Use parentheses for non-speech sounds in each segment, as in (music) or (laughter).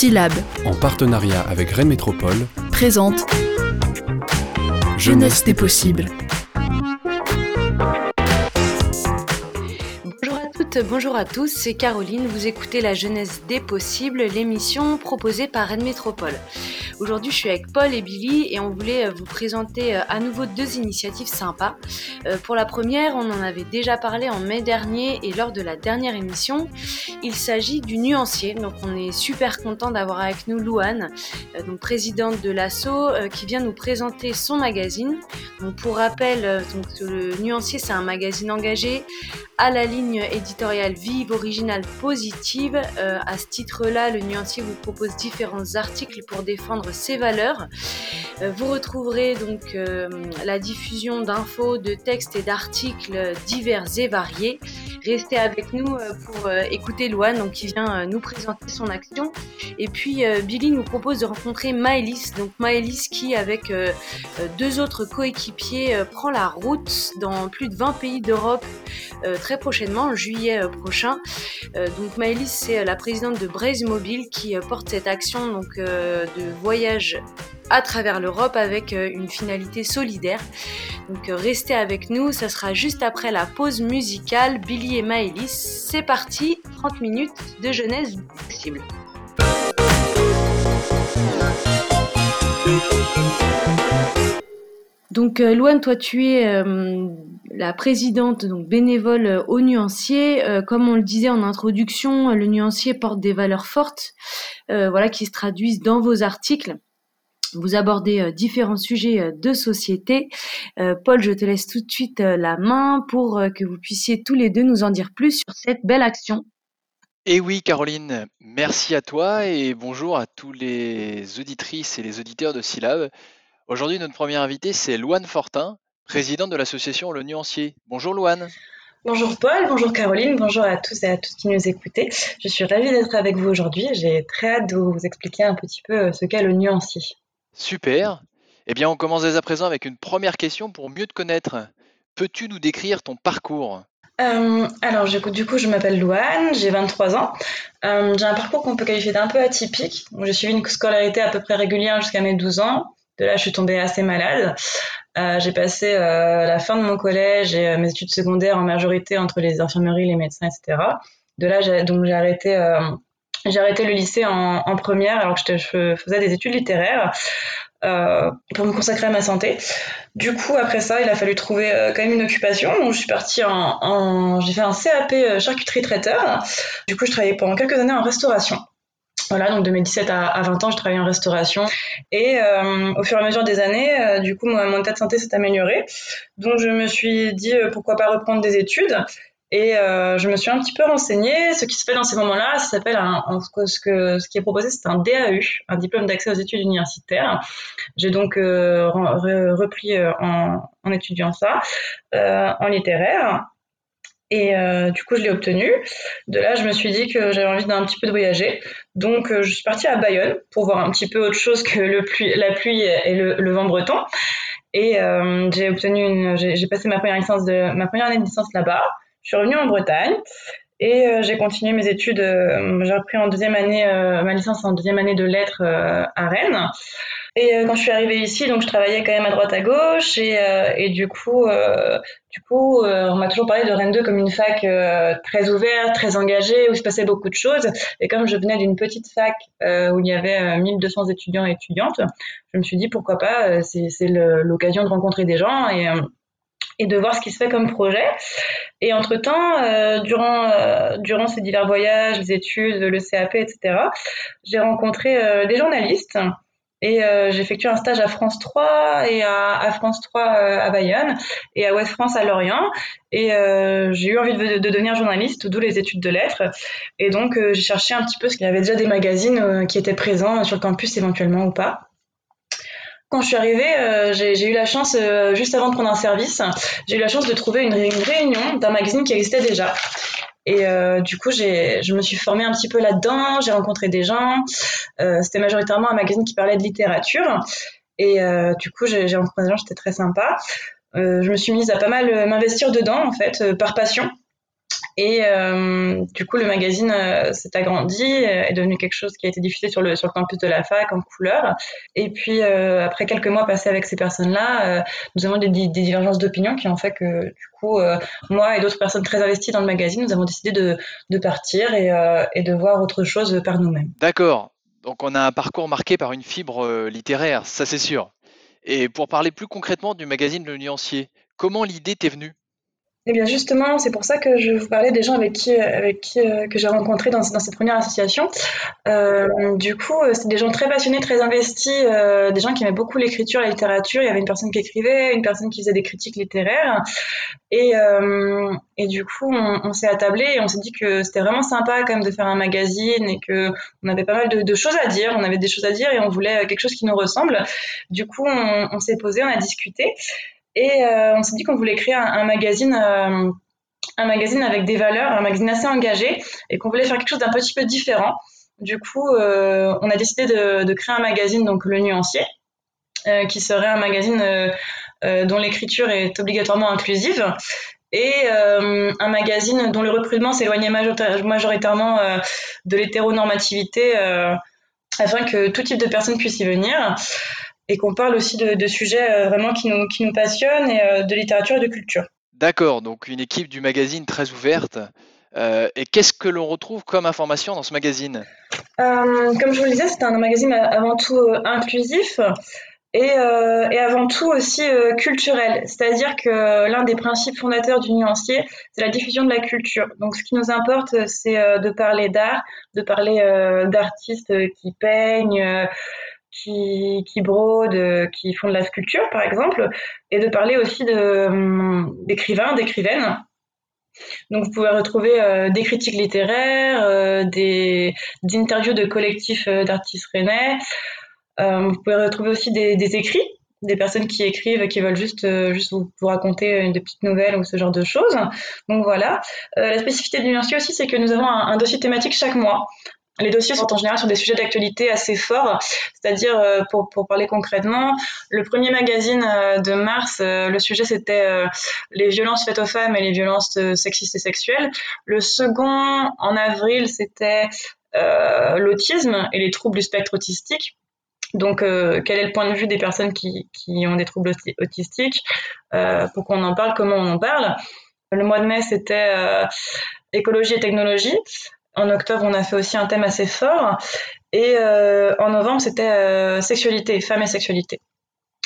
Syllab, en partenariat avec Rennes Métropole, présente Jeunesse des possibles. bonjour à tous, c'est Caroline, vous écoutez La Jeunesse des Possibles, l'émission proposée par Rennes Métropole. Aujourd'hui, je suis avec Paul et Billy et on voulait euh, vous présenter euh, à nouveau deux initiatives sympas. Euh, pour la première, on en avait déjà parlé en mai dernier et lors de la dernière émission. Il s'agit du nuancier, donc on est super content d'avoir avec nous Louane, donc présidente de l'ASSO, qui vient nous présenter son magazine. Donc pour rappel, donc, le nuancier, c'est un magazine engagé à la ligne éditoriale vive, originale, positive. Euh, à ce titre-là, le nuancier vous propose différents articles pour défendre ses valeurs. Euh, vous retrouverez donc euh, la diffusion d'infos, de textes et d'articles divers et variés. Restez avec nous pour écouter Loane, donc qui vient nous présenter son action. Et puis Billy nous propose de rencontrer Maëlys, donc Maëlys qui avec deux autres coéquipiers prend la route dans plus de 20 pays d'Europe très prochainement, en juillet euh, prochain. Euh, donc Maëlys, c'est euh, la présidente de Braise Mobile qui porte cette action donc, de voyage à travers l'Europe avec une finalité solidaire. Donc restez avec nous, ça sera juste après la pause musicale. Billy et Maëlys, c'est parti, 30 minutes de jeunesse possible. Donc, euh, Louane, toi, tu es euh, la présidente donc bénévole euh, au nuancier. comme on le disait en introduction, le nuancier porte des valeurs fortes, voilà, qui se traduisent dans vos articles. Vous abordez différents sujets de société. Paul, je te laisse tout de suite la main pour que vous puissiez tous les deux nous en dire plus sur cette belle action. Et oui, Caroline, merci à toi et bonjour à tous les auditrices et les auditeurs de Syllab. Aujourd'hui, notre premier invité, c'est Louane Fortin, présidente de l'association Le Nuancier. Bonjour Louane. Bonjour Paul, bonjour Caroline, bonjour à tous et à toutes qui nous écoutez. Je suis ravie d'être avec vous aujourd'hui. J'ai très hâte de vous expliquer un petit peu euh, ce qu'est le nuancier. Super. Eh bien, on commence dès à présent avec une première question pour mieux te connaître. Peux-tu nous décrire ton parcours? Euh, alors, du coup, je m'appelle Louane, j'ai 23 ans. Euh, j'ai un parcours qu'on peut qualifier d'un peu atypique. J'ai suivi une scolarité à peu près régulière jusqu'à mes 12 ans. De là, je suis tombée assez malade. Euh, j'ai passé euh, la fin de mon collège et euh, mes études secondaires en majorité entre les infirmeries, les médecins, etc. De là, j'ai, donc j'ai arrêté, le lycée en, première alors que je, faisais des études littéraires. pour me consacrer à ma santé. Du coup, après ça, il a fallu trouver quand même une occupation. Donc, je suis partie en j'ai fait un CAP charcuterie traiteur. Du coup, je travaillais pendant quelques années en restauration. Voilà, donc de mes 17 à, 20 ans, je travaillais en restauration. Et euh, au fur et à mesure des années, euh, du coup, mon, état de santé s'est amélioré. Donc, je me suis dit, euh, pourquoi pas reprendre des études et je me suis un petit peu renseignée. Ce qui se fait dans ces moments-là, s'appelle ce, qui est proposé, c'est un DAU, un diplôme d'accès aux études universitaires. J'ai donc en, en, étudiant ça en littéraire. Et euh, du coup, je l'ai obtenu. De là, je me suis dit que j'avais envie d'un petit peu de voyager. Donc, euh, je suis partie à Bayonne pour voir un petit peu autre chose que le pluie, la pluie et le, vent breton. Et euh, j'ai obtenu une, j'ai passé ma première licence de, ma première année de licence là-bas. Je suis revenue en Bretagne et j'ai continué mes études. j'ai repris en deuxième année ma licence en deuxième année de lettres à Rennes. Et euh, quand je suis arrivée ici, donc je travaillais quand même à droite à gauche et, euh, du coup, euh, du coup, on m'a toujours parlé de Rennes 2 comme une fac très ouverte, très engagée, où il se passait beaucoup de choses. Et comme je venais d'une petite fac où il y avait 1200 étudiants et étudiantes, je me suis dit pourquoi pas, c'est l'occasion de rencontrer des gens et de voir ce qui se fait comme projet. Et entre-temps, durant ces divers voyages, les études, le CAP, etc., j'ai rencontré des journalistes et euh, j'ai effectué un stage à France 3 et à, France 3 euh, à Bayonne et à Ouest France à Lorient. Et euh, j'ai eu envie de, de, devenir journaliste, d'où les études de lettres. Et donc euh, j'ai cherché un petit peu, parce qu'il y avait déjà des magazines qui étaient présents sur le campus éventuellement ou pas. Quand je suis arrivée, j'ai eu la chance, juste avant de prendre un service, j'ai eu la chance de trouver une réunion d'un magazine qui existait déjà. Et euh, du coup, je me suis formée un petit peu là-dedans, j'ai rencontré des gens. Euh, c'était majoritairement un magazine qui parlait de littérature. Et euh, du coup, j'ai rencontré des gens, c'était très sympa. je me suis mise à pas mal m'investir dedans, en fait, par passion. Et euh, du coup, le magazine euh, s'est agrandi, euh, est devenu quelque chose qui a été diffusé sur le, campus de la fac en couleur. Et puis, après quelques mois passés avec ces personnes-là, nous avons des, divergences d'opinion qui ont fait que, du coup, moi et d'autres personnes très investies dans le magazine, nous avons décidé de, de partir et, et de voir autre chose par nous-mêmes. D'accord. Donc, on a un parcours marqué par une fibre littéraire, ça c'est sûr. Et pour parler plus concrètement du magazine Le Nuancier, comment l'idée t'est venue? Eh bien justement, c'est pour ça que je vous parlais des gens avec qui, qui euh, que j'ai rencontrés dans, dans, cette première association. Euh, du coup, euh, c'est des gens très passionnés, très investis, euh, des gens qui aimaient beaucoup l'écriture, la littérature. Il y avait une personne qui écrivait, une personne qui faisait des critiques littéraires. Et, euh, et du coup, on, s'est attablé et on s'est dit que c'était vraiment sympa quand même de faire un magazine et que on avait pas mal de, choses à dire. On avait des choses à dire et on voulait quelque chose qui nous ressemble. Du coup, on s'est posé, on a discuté. Et euh, on s'est dit qu'on voulait créer un, magazine euh, un magazine avec des valeurs, un magazine assez engagé, et qu'on voulait faire quelque chose d'un petit peu différent. Du coup, euh, on a décidé de, créer un magazine, donc le Nuancier, qui serait un magazine dont l'écriture est obligatoirement inclusive, et un magazine dont le recrutement s'éloignait majoritairement de l'hétéronormativité, afin que tout type de personnes puissent y venir et qu'on parle aussi de, sujets euh, vraiment qui nous, qui nous passionnent, et, euh, de littérature et de culture. D'accord, donc une équipe du magazine très ouverte. Euh, et qu'est-ce que l'on retrouve comme information dans ce magazine? Comme je vous le disais, c'est un magazine avant tout inclusif et, et, avant tout aussi culturel. C'est-à-dire que l'un des principes fondateurs du nuancier, c'est la diffusion de la culture. Donc ce qui nous importe, c'est de parler d'art, de parler d'artistes qui peignent qui, brodent, qui font de la sculpture, par exemple, et de parler aussi hum, d'écrivains, d'écrivaines. Donc vous pouvez retrouver euh, des critiques littéraires, euh, des, interviews de collectifs euh, d'artistes rennais. vous pouvez retrouver aussi des, écrits, des personnes qui écrivent, qui veulent juste, juste vous, raconter des petites nouvelles ou ce genre de choses. Donc voilà. la spécificité de l'université aussi, c'est que nous avons un, dossier thématique chaque mois. Les dossiers sont en général sur des sujets d'actualité assez forts, c'est-à-dire, euh, pour, parler concrètement, le premier magazine euh, de mars, euh, le sujet c'était les violences faites aux femmes et les violences sexistes et sexuelles. Le second, en avril, c'était l'autisme et les troubles du spectre autistique. Donc, quel est le point de vue des personnes qui, qui ont des troubles autistiques? Pourquoi on en parle Comment on en parle? Le mois de mai, c'était écologie et technologie. En octobre, on a fait aussi un thème assez fort. Et euh, en novembre, c'était euh, sexualité, femmes et sexualité.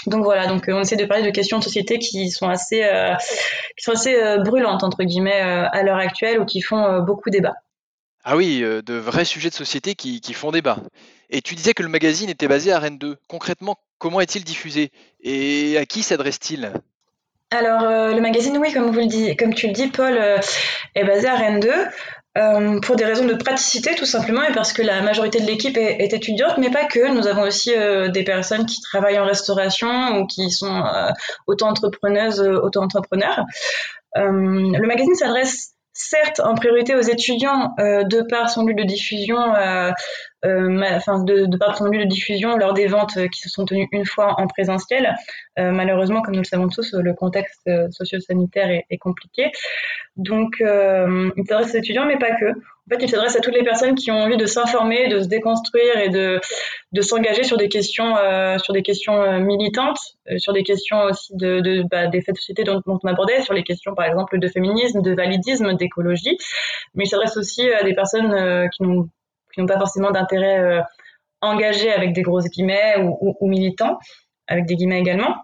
Donc voilà, donc on essaie de parler de questions de société qui sont assez, euh, qui sont assez brûlantes entre guillemets à l'heure actuelle ou qui font beaucoup débat. Ah oui, de vrais sujets de société qui, qui, font débat. Et tu disais que le magazine était basé à Rennes 2. Concrètement, comment est-il diffusé? Et à qui s'adresse-t-il? Alors, le magazine, oui, comme, vous le dites, comme tu le dis, Paul, est basé à Rennes 2. Euh, pour des raisons de praticité tout simplement et parce que la majorité de l'équipe est, étudiante, mais pas que. Nous avons aussi euh, des personnes qui travaillent en restauration ou qui sont euh, auto-entrepreneuses, auto-entrepreneurs. le magazine s'adresse certes en priorité aux étudiants de par son lieu de diffusion euh, enfin de, de par son lieu de diffusion lors des ventes qui se sont tenues une fois en présentiel. Euh, malheureusement, comme nous le savons tous, le contexte euh, socio-sanitaire est, est, compliqué. Donc, il s'adresse aux étudiants, mais pas que. En fait, il s'adresse à toutes les personnes qui ont envie de s'informer, de se déconstruire et de, s'engager sur des questions, euh, sur des questions militantes, sur des questions aussi bah, des faits de société dont, on abordait, sur les questions par exemple de féminisme, de validisme, d'écologie. Mais il s'adresse aussi à des personnes qui n'ont pas forcément d'intérêt euh, engagé avec des grosses guillemets ou, militants, avec des guillemets également.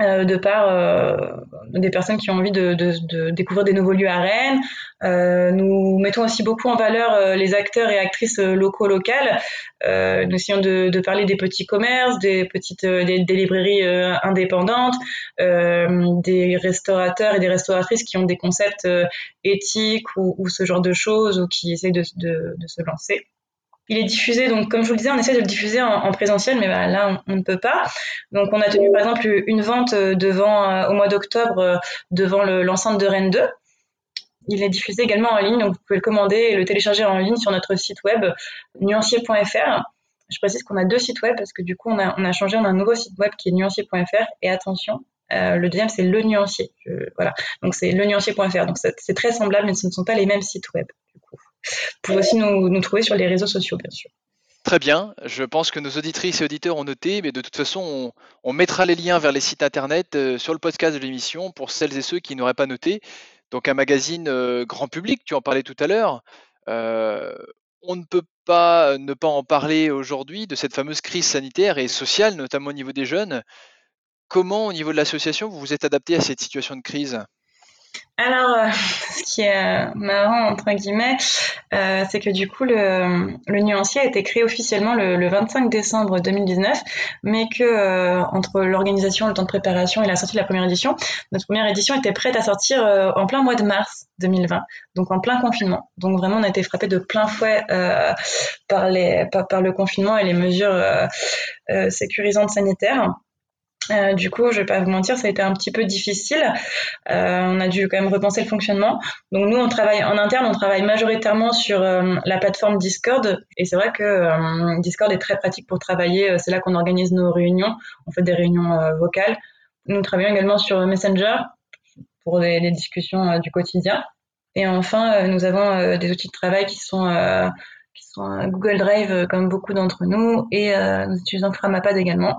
Euh, de par euh, des personnes qui ont envie de, découvrir des nouveaux lieux à Rennes. Euh, nous mettons aussi beaucoup en valeur euh, les acteurs et actrices locaux locales. nous essayons de, parler des petits commerces, des petites librairies indépendantes, des restaurateurs et des restauratrices qui ont des concepts éthiques ou, ce genre de choses ou qui essayent de, se lancer. Il est diffusé, donc comme je vous le disais, on essaie de le diffuser en, présentiel, mais bah, là, on, ne peut pas. Donc, on a tenu par exemple une vente euh, euh, au mois d'octobre euh, devant l'enceinte de Rennes 2. Il est diffusé également en ligne, donc vous pouvez le commander et le télécharger en ligne sur notre site web nuancier.fr. Je précise qu'on a deux sites web parce que du coup, on a, changé, on a un nouveau site web qui est nuancier.fr et attention, le deuxième, c'est Le Nuancier. voilà. Donc, c'est lenuancier.fr. Donc, c'est très semblable, mais ce ne sont pas les mêmes sites web. Vous pouvez aussi nous, nous trouver sur les réseaux sociaux, bien sûr. Très bien, je pense que nos auditrices et auditeurs ont noté, mais de toute façon, on, mettra les liens vers les sites internet euh, sur le podcast de l'émission pour celles et ceux qui n'auraient pas noté. Donc un magazine grand public, tu en parlais tout à l'heure. On ne peut pas ne pas en parler aujourd'hui de cette fameuse crise sanitaire et sociale, notamment au niveau des jeunes. Comment, au niveau de l'association, vous vous êtes adapté à cette situation de crise? Alors, euh, (laughs) ce qui est euh, marrant, entre guillemets, euh, c'est que du coup, le, nuancier a été créé officiellement le, 25 décembre 2019, mais que entre l'organisation, le temps de préparation et la sortie de la première édition, notre première édition était prête à sortir en plein mois de mars 2020, donc en plein confinement. Donc vraiment, on a été frappé de plein fouet par, le confinement et les mesures sécurisantes sanitaires. Euh, du coup, je vais pas vous mentir, ça a été un petit peu difficile. Euh, on a dû quand même repenser le fonctionnement. Donc nous, on travaille en interne, on travaille majoritairement sur euh, la plateforme Discord. Et c'est vrai que Discord est très pratique pour travailler. C'est là qu'on organise nos réunions. On fait des réunions vocales. Nous travaillons également sur Messenger pour les, discussions du quotidien. Et enfin, nous avons des outils de travail qui sont Google Drive comme beaucoup d'entre nous et nous utilisons Framapad également.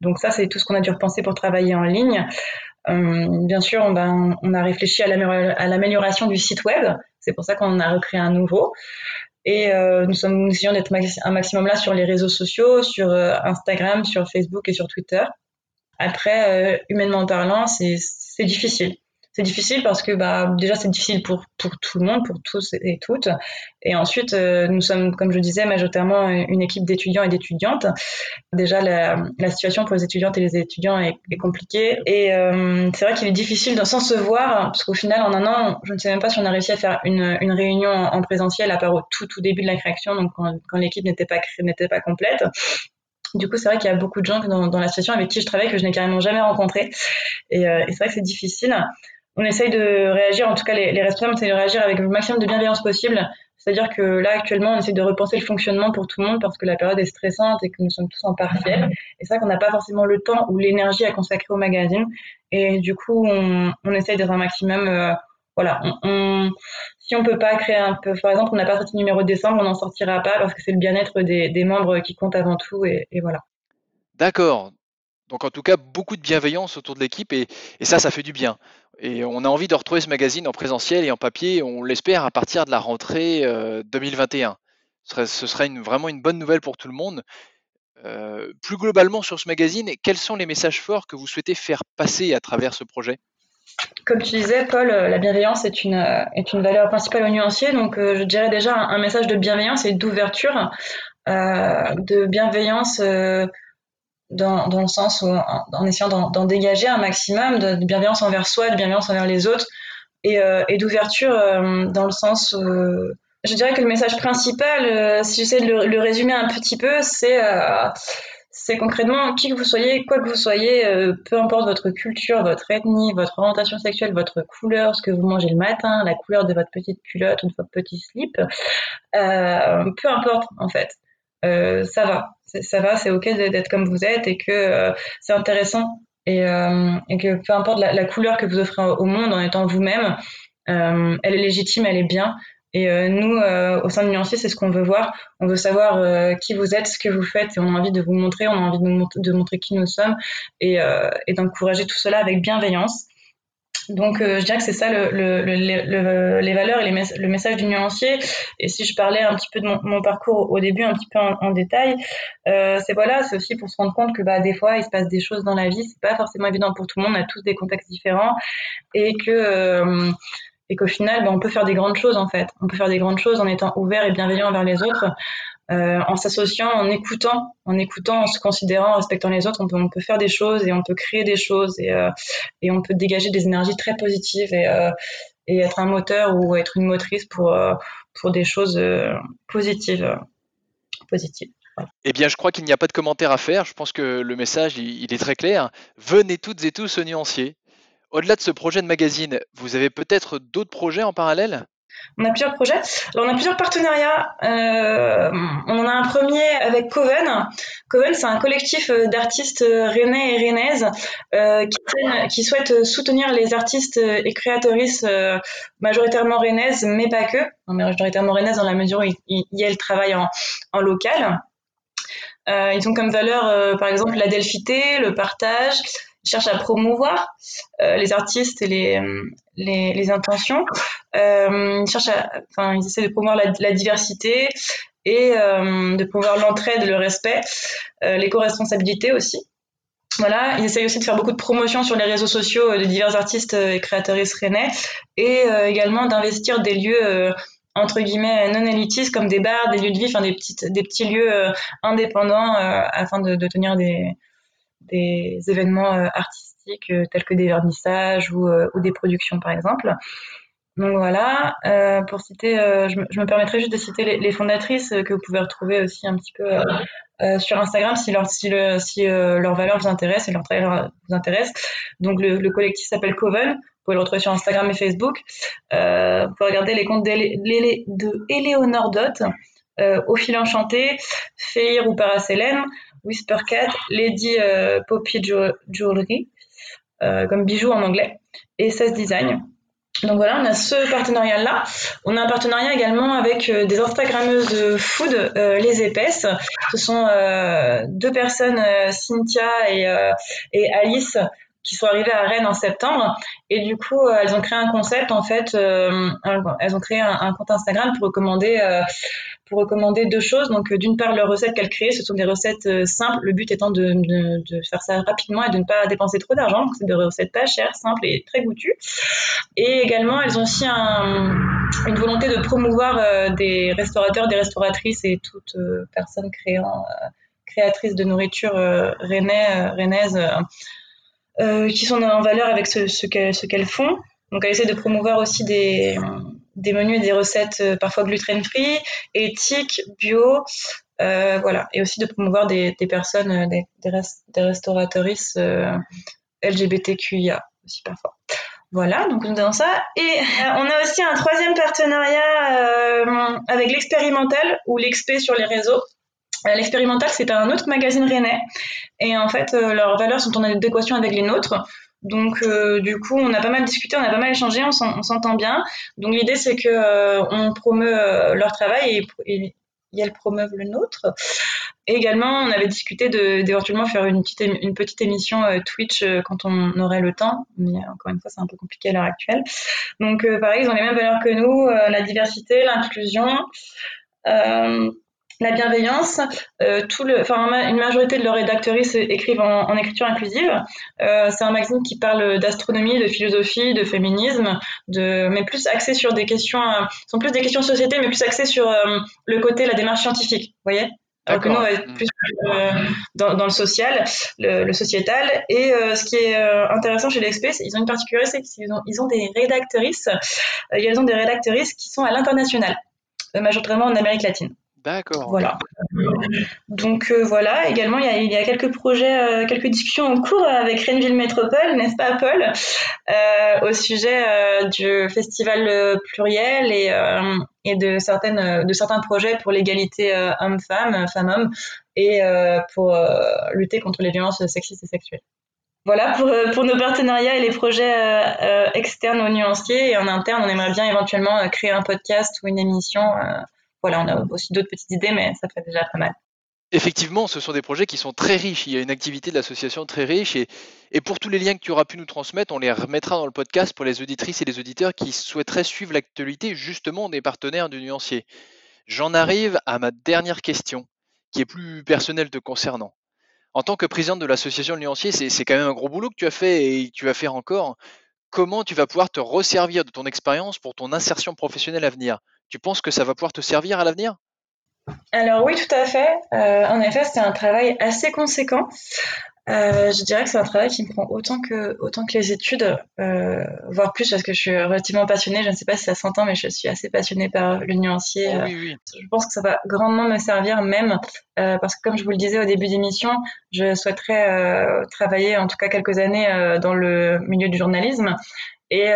Donc ça, c'est tout ce qu'on a dû repenser pour travailler en ligne. Euh, bien sûr, on, on, a réfléchi à l'amélioration du site web. C'est pour ça qu'on a recréé un nouveau. Et euh, nous sommes nous essayons d'être un maximum là sur les réseaux sociaux, sur euh, Instagram, sur Facebook et sur Twitter. Après, humainement parlant, c'est difficile c'est difficile parce que bah, déjà c'est difficile pour, tout le monde, pour tous et toutes. Et ensuite, euh, nous sommes, comme je disais, majoritairement une équipe d'étudiants et d'étudiantes. Déjà, la, situation pour les étudiantes et les étudiants est, compliquée. Et euh, c'est vrai qu'il est difficile de sans se voir, parce qu'au final, en un an, je ne sais même pas si on a réussi à faire une, réunion en présentiel à part au tout, tout début de la création, donc quand, l'équipe n'était pas, complète. Du coup, c'est vrai qu'il y a beaucoup de gens dans, dans, la situation avec qui je travaille que je n'ai carrément jamais rencontré. Euh, et c'est vrai que c'est difficile on essaye de réagir, en tout cas les, responsables essayent de réagir avec le maximum de bienveillance possible. C'est-à-dire que là, actuellement, on essaie de repenser le fonctionnement pour tout le monde parce que la période est stressante et que nous sommes tous en partiel. Et ça, qu'on n'a pas forcément le temps ou l'énergie à consacrer au magazine. Et du coup, on, on essaye d'être un maximum. Euh, voilà, on, si on peut pas créer un peu, par exemple, on n'a pas sorti le numéro de décembre, on n'en sortira pas parce que c'est le bien-être des, membres qui compte avant tout. et voilà. D'accord. Donc en tout cas, beaucoup de bienveillance autour de l'équipe et, ça, ça fait du bien. Et on a envie de retrouver ce magazine en présentiel et en papier, on l'espère, à partir de la rentrée 2021. Euh, ce serait, vraiment une bonne nouvelle pour tout le monde. Euh, plus globalement sur ce magazine, quels sont les messages forts que vous souhaitez faire passer à travers ce projet? Comme tu disais, Paul, euh, la bienveillance est une, est une valeur principale au nuancier. Donc, je dirais déjà un, message de bienveillance et d'ouverture, de bienveillance dans, dans, le sens où, en, essayant d'en dégager un maximum de, bienveillance envers soi, de bienveillance envers les autres, et, euh, et d'ouverture euh, dans le sens où, je dirais que le message principal, euh, si j'essaie de le, résumer un petit peu, c'est c'est concrètement qui que vous soyez, quoi que vous soyez, peu importe votre culture, votre ethnie, votre orientation sexuelle, votre couleur, ce que vous mangez le matin, la couleur de votre petite culotte ou de votre petit slip, peu importe en fait. Ça va, ça va, c'est ok d'être comme vous êtes et que euh, c'est intéressant et, euh, et, que peu importe la, couleur que vous offrez au monde en étant vous-même, elle est légitime, elle est bien. Et nous, au sein de Nuancier, c'est ce qu'on veut voir. On veut savoir qui vous êtes, ce que vous faites, et on a envie de vous montrer, on a envie de, montrer qui nous sommes, et d'encourager tout cela avec bienveillance. Donc, euh, je dirais que c'est ça le, le, le, les valeurs et le message du nuancier. Et si je parlais un petit peu de mon, mon parcours au début, un petit peu en, détail, euh, c'est voilà, c'est aussi pour se rendre compte que bah, des fois, il se passe des choses dans la vie. C'est pas forcément évident pour tout le monde. On a tous des contextes différents et que euh, et qu'au final, bah, on peut faire des grandes choses en fait. On peut faire des grandes choses en étant ouvert et bienveillant envers les autres. Euh, en s'associant, en écoutant, en écoutant, en se considérant, en respectant les autres, on peut, faire des choses et on peut créer des choses et, euh, on peut dégager des énergies très positives et, euh, et être un moteur ou être une motrice pour, des choses positives. positives. Eh bien, je crois qu'il n'y a pas de commentaire à faire. Je pense que le message, il, il est très clair. Venez toutes et tous au nuancier. Au-delà de ce projet de magazine, vous avez peut-être d'autres projets en parallèle? On a plusieurs projets. Alors, on a plusieurs partenariats. Euh, on en a un premier avec Coven. Coven, c'est un collectif euh, d'artistes euh, rennais et rennaises qui, souhaitent soutenir les artistes et créatrices majoritairement rennaises, mais pas que. majoritairement rennaises dans la mesure où ils, travaillent en, en local. ils ont comme valeur, par exemple, la delphité, le partage, ils cherchent à promouvoir euh, les artistes et les, les, les intentions. Euh, ils à, enfin, ils essaient de promouvoir la, diversité et euh, de promouvoir l'entraide, le respect, euh, l'éco-responsabilité aussi. Voilà, ils essayent aussi de faire beaucoup de promotion sur les réseaux sociaux de divers artistes et créatrices rennais et également d'investir des lieux entre guillemets non élitistes comme des bars, des lieux de vie, enfin des petites, des petits lieux indépendants afin de tenir des, des événements euh, artistiques euh, tels que des vernissages ou, euh, ou, des productions par exemple. Donc voilà, pour citer, je, me, permettrai juste de citer les, fondatrices que vous pouvez retrouver aussi un petit peu sur Instagram si, leur, si, le, si leur valeur vous intéresse et leur travail vous intéresse. Donc le, le collectif s'appelle Coven, vous pouvez le retrouver sur Instagram et Facebook. vous pouvez regarder les comptes de Eleonore Dot, Au fil enchanté, Feir ou Paracélène, Whispercat, Lady euh, Poppy Jewelry, euh, comme bijoux en anglais, et 16 Design. Donc voilà, on a ce partenariat-là. On a un partenariat également avec euh, des Instagrammeuses de food, les épaisses. Ce sont deux personnes, Cynthia et, et, Alice, qui sont arrivées à Rennes en septembre. Et du coup, elles ont créé un concept, en fait, elles ont créé un, un compte Instagram pour recommander pour recommander deux choses. Donc, euh, d'une part, leurs recettes qu'elles créent, ce sont des recettes euh, simples. Le but étant de, faire ça rapidement et de ne pas dépenser trop d'argent. Donc, c'est des recettes pas chères, simples et très goûtues. Et également, elles ont aussi un, une volonté de promouvoir euh, des restaurateurs, des restauratrices et toute personne créant, créatrice de nourriture rennais, rennaise qui sont en valeur avec ce qu'elles font. Donc, elles essaient de promouvoir aussi des des menus et des recettes euh, parfois gluten-free, éthiques, bio, euh, voilà, et aussi de promouvoir des, personnes, euh, des, des, rest, des restauratrices LGBTQIA aussi parfois. Voilà, donc nous avons ça. Et on a aussi un troisième partenariat avec l'expérimental ou l'expé sur les réseaux. L'expérimental, c'est un autre magazine rennais. Et en fait, leurs valeurs sont en adéquation avec les nôtres. Donc euh, du coup, on a pas mal discuté, on a pas mal échangé, on s'entend bien. Donc l'idée c'est que euh, on promeut euh, leur travail et, et, elles promeuvent le nôtre. Et également, on avait discuté d'éventuellement faire une petite, une petite émission Twitch quand on aurait le temps. Mais encore une fois, c'est un peu compliqué à l'heure actuelle. Donc pareil, ils ont les mêmes valeurs que nous, la diversité, l'inclusion la bienveillance. Euh, tout le, enfin, une majorité de leurs rédactrices écrivent en, en écriture inclusive. Euh, c'est un magazine qui parle d'astronomie, de philosophie, de féminisme, de, mais plus axé sur des questions, euh, sont plus des questions de société, mais plus axé sur euh, le côté, la démarche scientifique. Vous voyez? Alors que nous, on va être plus euh, dans, dans, le social, le, le sociétal. Et euh, ce qui est euh, intéressant chez l'XP, ils ont une particularité, c'est qu'ils ont, ils ont des rédactrices, ils ont des rédactrices qui sont à l'international, majoritairement en Amérique latine. D'accord. Voilà. Donc euh, voilà, également il y, a, quelques projets, euh, quelques discussions en cours avec Renville Métropole, n'est-ce pas Paul, euh, au sujet du festival pluriel et, et de, certaines, de certains projets pour l'égalité homme-femme, femme-homme et pour lutter contre les violences sexistes et sexuelles. Voilà pour, pour nos partenariats et les projets externes aux nuanciers et en interne on aimerait bien éventuellement créer un podcast ou une émission voilà, on a aussi d'autres petites idées, mais ça fait déjà pas mal. Effectivement, ce sont des projets qui sont très riches. Il y a une activité de l'association très riche. Et, pour tous les liens que tu auras pu nous transmettre, on les remettra dans le podcast pour les auditrices et les auditeurs qui souhaiteraient suivre l'actualité justement des partenaires du nuancier. J'en arrive à ma dernière question, qui est plus personnelle te concernant. En tant que présidente de l'association Le Nuancier, c'est quand même un gros boulot que tu as fait et que tu vas faire encore. Comment tu vas pouvoir te resservir de ton expérience pour ton insertion professionnelle à venir? Tu penses que ça va pouvoir te servir à l'avenir? Alors oui, tout à fait. Euh, en effet, c'est un travail assez conséquent. Euh, je dirais que c'est un travail qui me prend autant que, autant que les études, euh, voire plus parce que je suis relativement passionnée. Je ne sais pas si ça s'entend, mais je suis assez passionnée par le nuancier. Oh, oui, oui. Je pense que ça va grandement me servir même euh, parce que comme je vous le disais au début d'émission, je souhaiterais travailler en tout cas quelques années dans le milieu du journalisme Et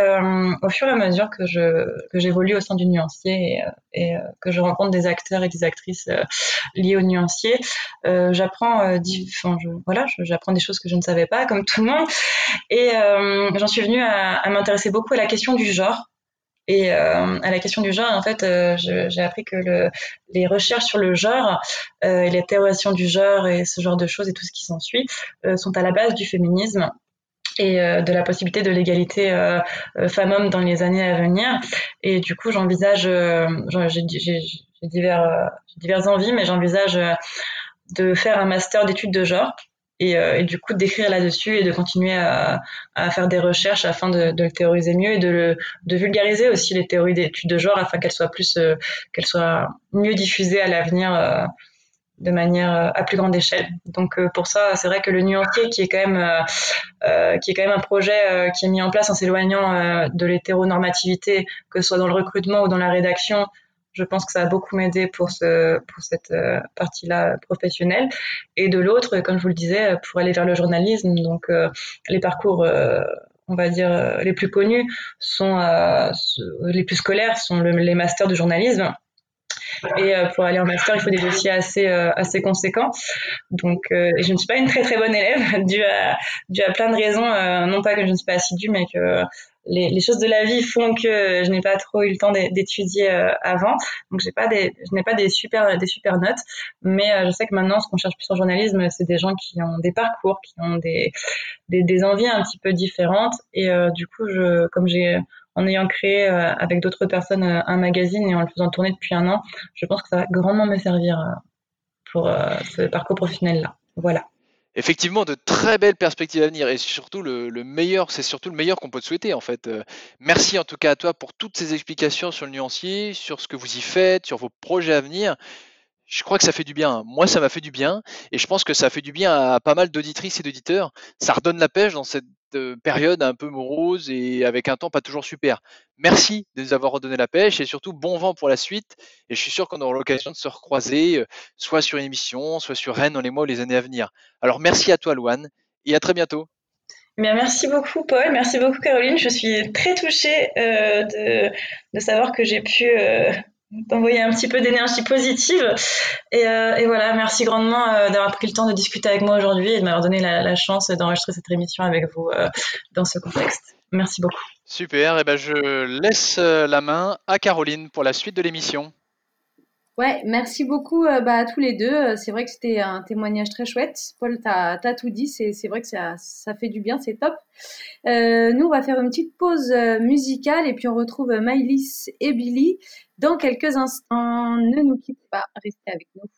au fur et à mesure que je que j'évolue au sein du nuancier et, et que je rencontre des acteurs et des actrices liés au nuancier, j'apprends, enfin, je, voilà, j'apprends des choses que je ne savais pas, comme tout le monde. Et j'en suis venue à, à m'intéresser beaucoup à la question du genre et euh, à la question du genre, en fait, euh, j'ai appris que le, les recherches sur le genre euh, et les théorisations du genre et ce genre de choses et tout ce qui s'ensuit sont à la base du féminisme et de la possibilité de l'égalité femmes-hommes dans les années à venir. Et du coup, j'envisage, j'ai divers, diverses envies, mais j'envisage de faire un master d'études de genre euh, et, du coup d'écrire là-dessus et de continuer à, faire des recherches afin de, le théoriser mieux et de, de vulgariser aussi les théories d'études de genre afin qu'elles soient plus euh, qu'elles soient mieux diffusées à l'avenir euh, de manière à plus grande échelle. Donc pour ça, c'est vrai que le nuancier qui est quand même qui est quand même un projet qui est mis en place en s'éloignant de l'hétéronormativité, que ce soit dans le recrutement ou dans la rédaction, je pense que ça a beaucoup m'aider pour, ce, pour cette euh, partie-là professionnelle. Et de l'autre, comme je vous le disais, pour aller vers le journalisme, donc euh, les parcours, euh, on va dire, les plus connus sont, les plus scolaires sont les masters de journalisme. Et pour aller en master, il faut des dossiers assez, assez conséquents. Donc, je ne suis pas une très très bonne élève, (laughs) dû à, dû à plein de raisons. non pas que je ne suis pas assidue, mais que les, les, choses de la vie font que je n'ai pas trop eu le temps d'étudier euh, avant. Donc j'ai pas des, je n'ai pas des super, des super notes, mais euh, je sais que maintenant, ce qu'on cherche plus en journalisme, c'est des gens qui ont des parcours, qui ont des, des, des envies un petit peu différentes. Et euh, du coup, je, comme j'ai, en ayant créé avec d'autres personnes un magazine et en le faisant tourner depuis un an, je pense que ça va grandement me servir pour ce parcours professionnel-là. Voilà effectivement de très belles perspectives à venir et surtout le, meilleur, c'est surtout le meilleur qu'on peut te souhaiter en fait. Euh, merci en tout cas à toi pour toutes ces explications sur le nuancier, sur ce que vous y faites, sur vos projets à venir. Je crois que ça fait du bien. Moi, ça m'a fait du bien et je pense que ça fait du bien à pas mal d'auditrices et d'auditeurs. Ça redonne la pêche dans cette période un peu morose et avec un temps pas toujours super. Merci de nous avoir redonné la pêche et surtout bon vent pour la suite. Et je suis sûr qu'on aura l'occasion de se recroiser, euh, soit sur une émission, soit sur Rennes dans les mois ou les années à venir. Alors merci à toi, Louane, et à très bientôt. Bien, merci beaucoup, Paul. Merci beaucoup, Caroline. Je suis très touchée euh, de, savoir que j'ai pu euh, d'envoyer un petit peu d'énergie positive. Et, euh, voilà, merci grandement euh, d'avoir pris le temps de discuter avec moi aujourd'hui et de m'avoir donné la, chance d'enregistrer cette émission avec vous euh, dans ce contexte. Merci beaucoup. Super, et ben je laisse la main à Caroline pour la suite de l'émission. Ouais, merci beaucoup bah, à tous les deux. C'est vrai que c'était un témoignage très chouette. Paul, tu as, tout dit. C'est vrai que ça, ça, fait du bien, c'est top. nous, on va faire une petite pause musicale et puis on retrouve Maïlis et Billy dans quelques instants. Ne nous quittez pas, restez avec nous.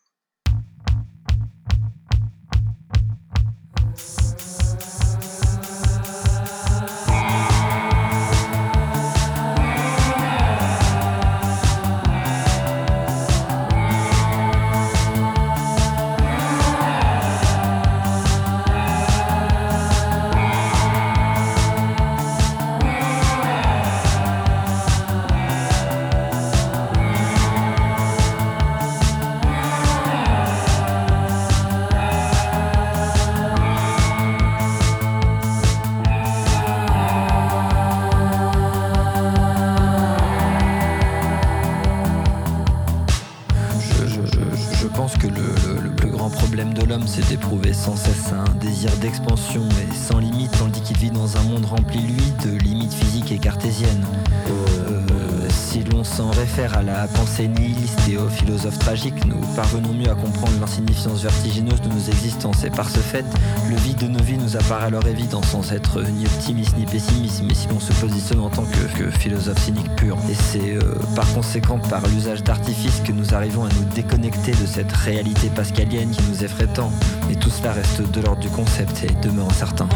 Nous parvenons mieux à comprendre l'insignifiance vertigineuse de nos existences et par ce fait, le vide de nos vies nous apparaît alors évident sans être ni optimiste ni pessimiste, mais si l'on se positionne en tant que, philosophe cynique pur. Et c'est euh, par conséquent par l'usage d'artifices que nous arrivons à nous déconnecter de cette réalité pascalienne qui nous effraie tant. Mais tout cela reste de l'ordre du concept et demeure incertain.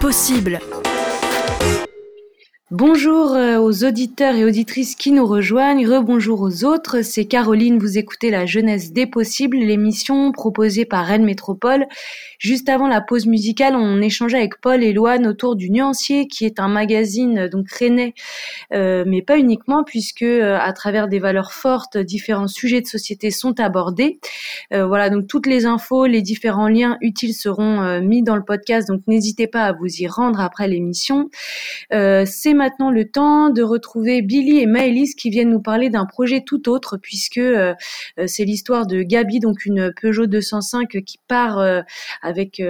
Possibles. Bonjour euh, aux auditeurs et auditrices qui nous rejoignent, rebonjour aux autres, c'est Caroline, vous écoutez La Jeunesse des Possibles, l'émission proposée par Rennes Métropole. Juste avant la pause musicale, on échangeait avec Paul et Loane autour du Nuancier, qui est un magazine euh, donc rennais, euh, mais pas uniquement, puisque à travers des valeurs fortes, différents sujets de société sont abordés. voilà, donc toutes les infos, les différents liens utiles seront mis dans le podcast, donc n'hésitez pas à vous y rendre après l'émission. c'est maintenant le temps retrouver Billy et Maëlys qui viennent nous parler d'un projet tout autre puisque euh, euh, c'est l'histoire de Gabi, donc une Peugeot 205 qui part euh, avec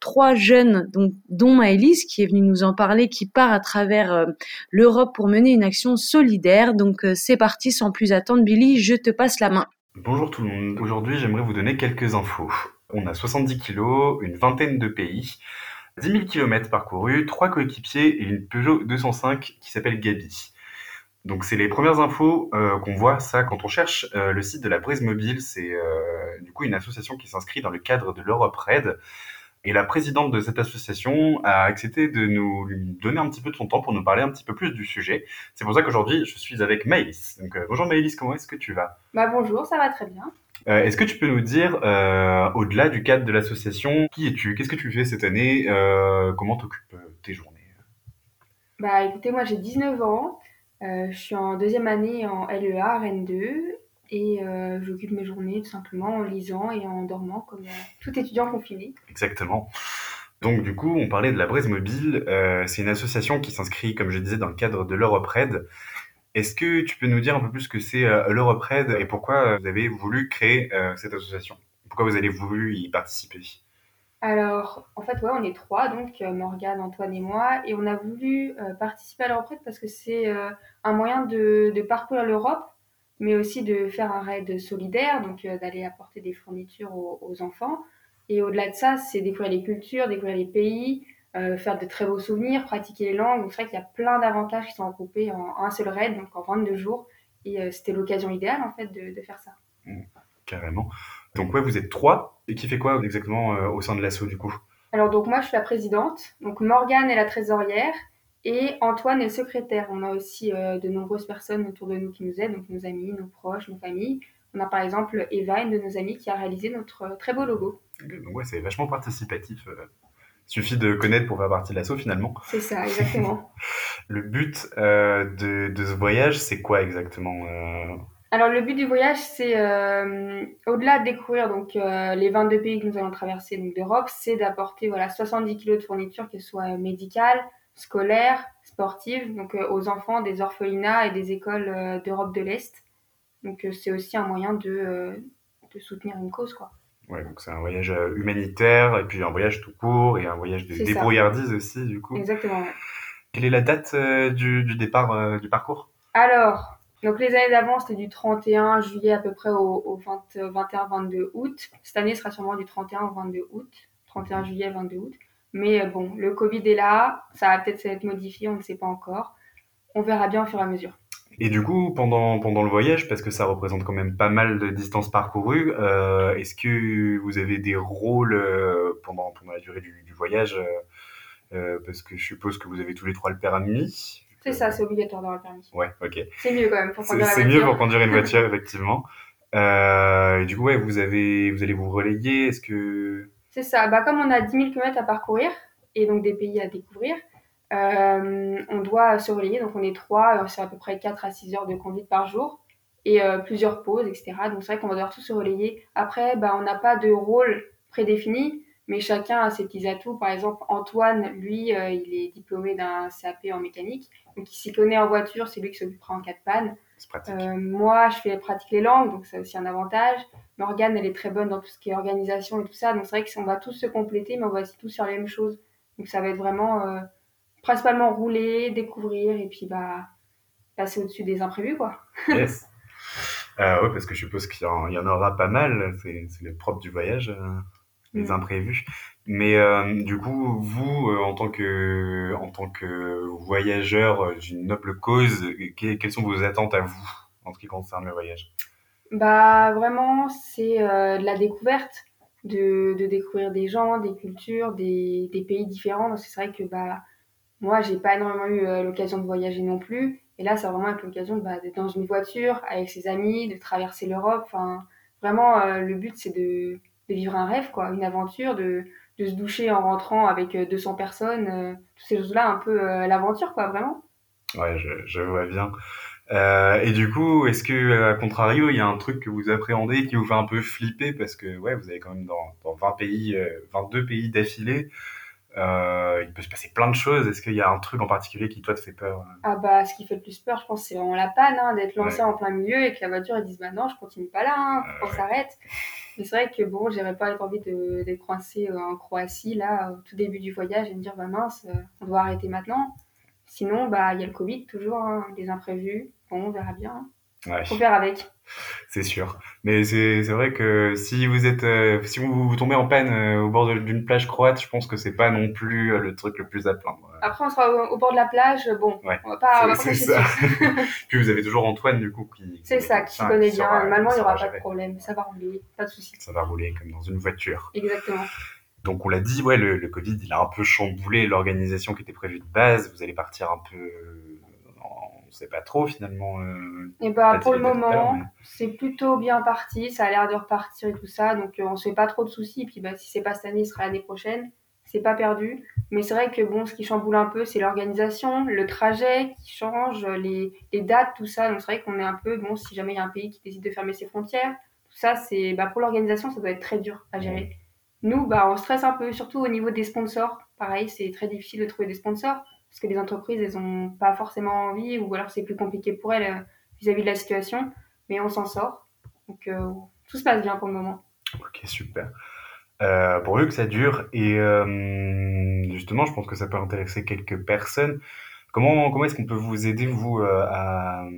trois jeunes, donc, dont Maëlys qui est venue nous en parler, qui part à travers l'Europe pour mener une action solidaire. Donc c'est parti sans plus attendre. Billy, je te passe la main. Bonjour tout le monde. Aujourd'hui, j'aimerais vous donner quelques infos. On a 70 kilos, une vingtaine de pays. 10 000 km parcourus, trois coéquipiers et une Peugeot 205 qui s'appelle Gabi. Donc c'est les premières infos euh, qu'on voit ça quand on cherche euh, le site de la Brise Mobile. C'est euh, du coup une association qui s'inscrit dans le cadre de l'Europe Red. Et la présidente de cette association a accepté de nous donner un petit peu de son temps pour nous parler un petit peu plus du sujet. C'est pour ça qu'aujourd'hui je suis avec Maëlys. Donc bonjour Maëlys, comment est-ce que tu vas? Bah bonjour, ça va très bien. Euh, est-ce que tu peux nous dire, euh, au-delà du cadre de l'association, qui es-tu? Qu'est-ce que tu fais cette année? Euh, Comment t'occupes tes journées? Bah écoutez, moi j'ai 19 ans, je suis en deuxième année en LEA, Rennes 2, et j'occupe mes journées tout simplement en lisant et en dormant comme tout étudiant confiné. Exactement. Donc du coup, on parlait de la Braise Mobile. c'est une association qui s'inscrit, comme je disais, dans le cadre de l'Europe Red. Est-ce que tu peux nous dire un peu plus ce que c'est euh, l'Europe Red et pourquoi euh, vous avez voulu créer euh, cette association? Pourquoi vous avez voulu y participer? Alors, en fait, ouais, on est trois, donc Morgane, Antoine et moi, et on a voulu participer à l'Europe Red parce que c'est un moyen de, parcourir l'Europe, mais aussi de faire un raid solidaire, donc d'aller apporter des fournitures aux, aux enfants. Et au-delà de ça, c'est découvrir les cultures, découvrir les pays, euh, faire de très beaux souvenirs, pratiquer les langues. Donc c'est vrai qu'il y a plein d'avantages qui sont regroupés en, un seul raid, donc en 22 jours. Et euh, c'était l'occasion idéale en fait de, faire ça. Mmh, carrément. Donc ouais, vous êtes trois. Et qui fait quoi exactement euh, au sein de l'assaut du coup? Alors donc moi je suis la présidente, donc Morgane est la trésorière et Antoine est le secrétaire. On a aussi de nombreuses personnes autour de nous qui nous aident, donc nos amis, nos proches, nos familles. On a par exemple Eva, une de nos amies, qui a réalisé notre très beau logo. Donc ouais, c'est vachement participatif suffit de connaître pour faire partie de l'assaut finalement. C'est ça, exactement. (laughs) le but euh, de, de, ce voyage, c'est quoi exactement euh Alors le but du voyage, c'est euh, au-delà de découvrir donc les 22 pays que nous allons traverser d'Europe, c'est d'apporter voilà 70 kg de fournitures, qu'elles soient médicales, scolaires, sportives, donc aux enfants des orphelinats et des écoles d'Europe de l'Est. Donc c'est aussi un moyen de, de soutenir une cause quoi. Ouais, donc c'est un voyage euh, humanitaire, et puis un voyage tout court, et un voyage de débrouillardise aussi, du coup. Exactement. Quelle est la date euh, du, du, départ euh, du parcours? Alors, donc les années d'avant, c'était du 31 juillet à peu près au, 21-22 août. Cette année sera sûrement du 31 au 22 août. 31 juillet, 22 août. Mais bon, le Covid est là, ça va peut-être être modifié, on ne sait pas encore. On verra bien au fur et à mesure. Et du coup, pendant, pendant le voyage, parce que ça représente quand même pas mal de distance parcourue, euh, est-ce que vous avez des rôles euh, pendant, pendant la durée du, du voyage euh, Parce que je suppose que vous avez tous les trois le permis? C'est ça, c'est obligatoire d'avoir le permis. Ouais, ok. C'est mieux quand même pour conduire la voiture. C'est mieux pour conduire une (laughs) voiture, effectivement. et du coup, ouais, vous, avez, vous allez vous relayer Est-ce que... C'est ça. Bah, comme on a 10 000 km à parcourir et donc des pays à découvrir, euh, on doit se relayer, donc on est trois, euh, c'est à peu près 4 à 6 heures de conduite par jour et euh, plusieurs pauses, etc. Donc c'est vrai qu'on va devoir tous se relayer. Après, bah, on n'a pas de rôle prédéfini, mais chacun a ses petits atouts. Par exemple, Antoine, lui, il est diplômé d'un CAP en mécanique, donc il s'y connaît en voiture, c'est lui qui s'occupera en cas de panne. moi, je fais pratique les langues, donc c'est aussi un avantage. Morgane, elle est très bonne dans tout ce qui est organisation et tout ça, donc c'est vrai qu'on va tous se compléter, mais on va aussi tous faire les mêmes choses. Donc ça va être vraiment principalement rouler, découvrir et puis bah passer au-dessus des imprévus quoi. (laughs) yes. Euh, oui, parce que je suppose qu'il y, en aura pas mal. C'est le propre du voyage, euh, les mm. imprévus. Mais euh, du coup, vous, en tant que en tant que voyageur d'une noble cause, quelles sont vos attentes à vous en ce qui concerne le voyage? Bah vraiment, c'est de la découverte. de, de découvrir des gens, des cultures, des, des pays différents. C'est vrai que bah, moi, j'ai pas énormément eu euh, l'occasion de voyager non plus. Et là, c'est vraiment l'occasion bah, d'être dans une voiture avec ses amis, de traverser l'Europe. Enfin, vraiment, euh, le but, c'est de, de, vivre un rêve, quoi, une aventure, de, de se doucher en rentrant avec 200 personnes, toutes ces choses-là, un peu l'aventure, quoi, vraiment. Ouais, je, vois bien. Euh, et du coup, est-ce que, à contrario, il y a un truc que vous appréhendez qui vous fait un peu flipper? Parce que, ouais, vous avez quand même dans, dans 20 pays, euh, 22 pays d'affilée, euh, il peut se passer plein de choses. Est-ce qu'il y a un truc en particulier qui, toi, te fait peur Ah bah, ce qui fait le plus peur, je pense, c'est vraiment la panne, hein, d'être lancé ouais. en plein milieu et que la voiture, elle dise, bah non, je continue pas là, hein, ouais. s'arrête. Mais c'est vrai que, bon, j'aurais pas envie d'être coincé en Croatie, là, au tout début du voyage, et me dire, bah mince, on doit arrêter maintenant. Sinon, bah, il y a le Covid, toujours, hein, des imprévus. Bon, on verra bien. Ouais. Faut faire avec. C'est sûr. Mais c'est vrai que si vous êtes, euh, si vous, vous, tombez en panne euh, au bord d'une plage croate, je pense que c'est pas non plus euh, le truc le plus à plaindre. Après, on sera au, au bord de la plage, bon, ouais. on va pas. C'est ça. (laughs) Puis vous avez toujours Antoine, du coup, qui. C'est ça, qui connaît qui bien. Normalement, il n'y aura pas de problème. Ça va rouler, pas de souci. Ça va rouler comme dans une voiture. Exactement. Donc on l'a dit, ouais, le, le Covid, il a un peu chamboulé l'organisation qui était prévue de base. Vous allez partir un peu, on sait pas trop finalement. Euh, Et bah, t'as pour le moment, mais- c'est plutôt bien parti. Ça a l'air de repartir et tout ça. Donc, euh, on se fait pas trop de soucis. Et puis, bah, si c'est pas cette année, ce sera l'année prochaine. C'est pas perdu. Mais c'est vrai que bon, ce qui chamboule un peu, c'est l'organisation, le trajet qui change, les, les dates, tout ça. Donc, c'est vrai qu'on est un peu, bon, si jamais il y a un pays qui décide de fermer ses frontières, tout ça, c'est, bah, pour l'organisation, ça doit être très dur à gérer. Nous, bah, on stresse un peu, surtout au niveau des sponsors. Pareil, c'est très difficile de trouver des sponsors parce que les entreprises, elles ont pas forcément envie ou alors c'est plus compliqué pour elles euh, vis-à-vis de la situation. Mais on s'en sort. Donc, euh, tout se passe bien pour le moment. Ok, super. Euh, pourvu que ça dure. Et euh, justement, je pense que ça peut intéresser quelques personnes. Comment, comment est-ce qu'on peut vous aider, vous, à...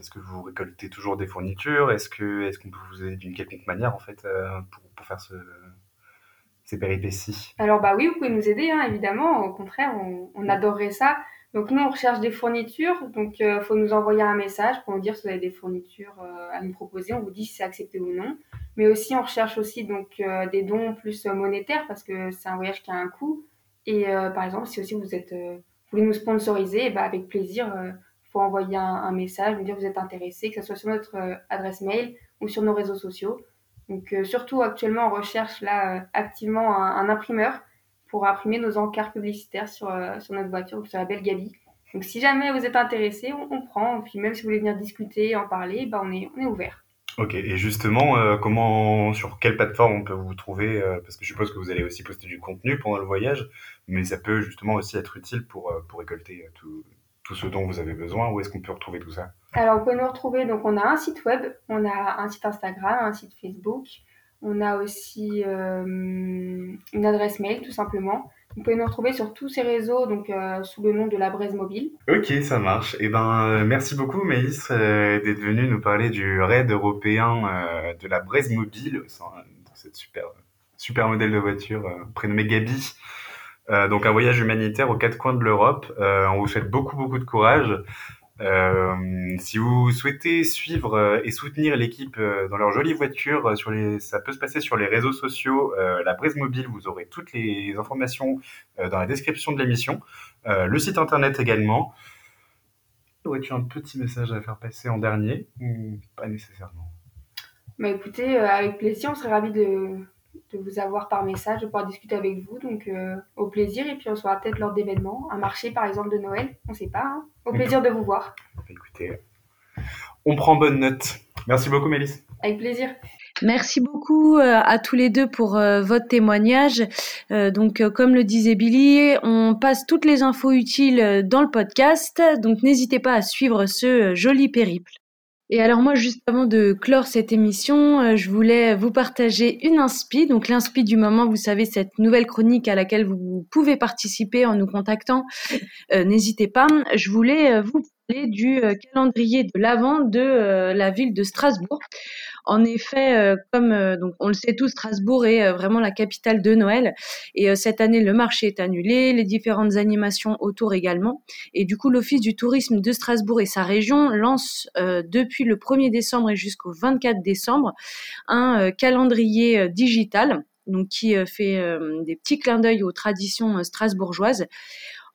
Est-ce que vous récoltez toujours des fournitures? Est-ce qu'on peut vous aider d'une quelconque manière, en fait, pour, pour faire ce, péripéties Alors bah oui, vous pouvez nous aider, hein, évidemment. Au contraire, on, on adorerait ça. Donc nous, on recherche des fournitures. Donc il faut nous envoyer un message pour nous dire si vous avez des fournitures euh, à nous proposer. On vous dit si c'est accepté ou non. Mais aussi, on recherche aussi donc euh, des dons plus euh, monétaires parce que c'est un voyage qui a un coût. Et euh, par exemple, si aussi vous êtes, euh, vous voulez nous sponsoriser, ben, avec plaisir, il faut envoyer un, un, message, nous dire que vous êtes intéressé, que ce soit sur notre euh, adresse mail ou sur nos réseaux sociaux. Donc euh, surtout actuellement, on recherche là euh, activement un, imprimeur pour imprimer nos encarts publicitaires sur, euh, sur notre voiture, sur la belle Gabi. Donc si jamais vous êtes intéressé, on, on, prend. Puis même si vous voulez venir discuter, en parler, ben, on, est, ouvert. Ok, et justement, comment, sur quelle plateforme on peut vous trouver Parce que je suppose que vous allez aussi poster du contenu pendant le voyage, mais ça peut justement aussi être utile pour, pour récolter tout, tout ce dont vous avez besoin. Où est-ce qu'on peut retrouver tout ça? Alors, vous pouvez nous retrouver, donc on a un site web, on a un site Instagram, un site Facebook, on a aussi euh, une adresse mail tout simplement. Vous pouvez nous retrouver sur tous ces réseaux, donc euh, sous le nom de la Braise Mobile. Ok, ça marche. Eh ben, euh, merci beaucoup, Maïs, d'être venue nous parler du raid européen de la Braise Mobile, dans cette super, super modèle de voiture prénommée Gabi. Euh, donc un voyage humanitaire aux quatre coins de l'Europe. Euh, on vous souhaite beaucoup, beaucoup de courage. Euh, si vous souhaitez suivre et soutenir l'équipe dans leur jolie voiture, ça peut se passer sur les réseaux sociaux. La Brise Mobile, vous aurez toutes les informations dans la description de l'émission. Le site internet également. Aurais-tu un petit message à faire passer en dernier? Pas nécessairement? Bah écoutez, avec plaisir, on serait ravis de, de vous avoir par message, de pouvoir discuter avec vous. Donc, euh, au plaisir. Et puis, on sera peut-être lors d'événements, un marché par exemple de Noël, on ne sait pas. Hein au plaisir de vous voir. Écoutez, on prend bonne note. Merci beaucoup, Mélisse. Avec plaisir. Merci beaucoup euh, à tous les deux pour euh, votre témoignage. Donc, comme le disait Billy, on passe toutes les infos utiles dans le podcast. Donc, n'hésitez pas à suivre ce joli périple. Et alors moi, juste avant de clore cette émission, euh, je voulais vous partager une inspi. Donc l'inspi du moment, vous savez, cette nouvelle chronique à laquelle vous pouvez participer en nous contactant. Euh, N'hésitez pas. Je voulais euh, vous parler du calendrier de l'Avent de la ville de Strasbourg. En effet, euh, comme euh, donc on le sait tous, Strasbourg est euh, vraiment la capitale de Noël. Et cette année, le marché est annulé, les différentes animations autour également. Et du coup, l'Office du tourisme de Strasbourg et sa région lance depuis le 1er décembre et jusqu'au 24 décembre un calendrier digital donc qui fait des petits clins d'œil aux traditions strasbourgeoises.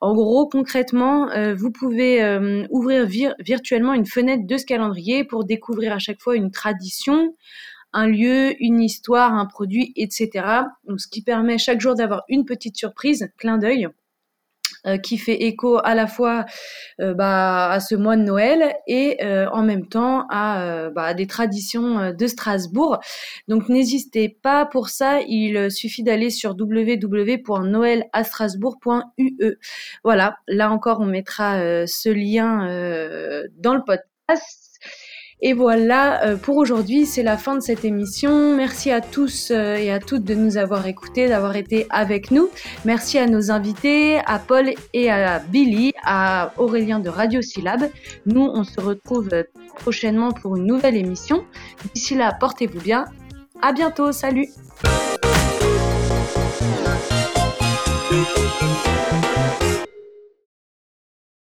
En gros, concrètement, euh, vous pouvez euh, ouvrir virtuellement une fenêtre de ce calendrier pour découvrir à chaque fois une tradition, un lieu, une histoire, un produit, etc. Donc, ce qui permet chaque jour d'avoir une petite surprise, clin d'œil. Euh, qui fait écho à la fois euh, bah, à ce mois de Noël et euh, en même temps à bah, des traditions de Strasbourg. Donc n'hésitez pas pour ça, il suffit d'aller sur www.noelastrasbourg.ue. Voilà, là encore on mettra ce lien dans le podcast. Et voilà, euh, pour aujourd'hui, c'est la fin de cette émission. Merci à tous euh, et à toutes de nous avoir écoutés, d'avoir été avec nous. Merci à nos invités, à Paul et à Billy, à Aurélien de Radio Syllab. Nous, on se retrouve prochainement pour une nouvelle émission. D'ici là, portez-vous bien. À bientôt. Salut.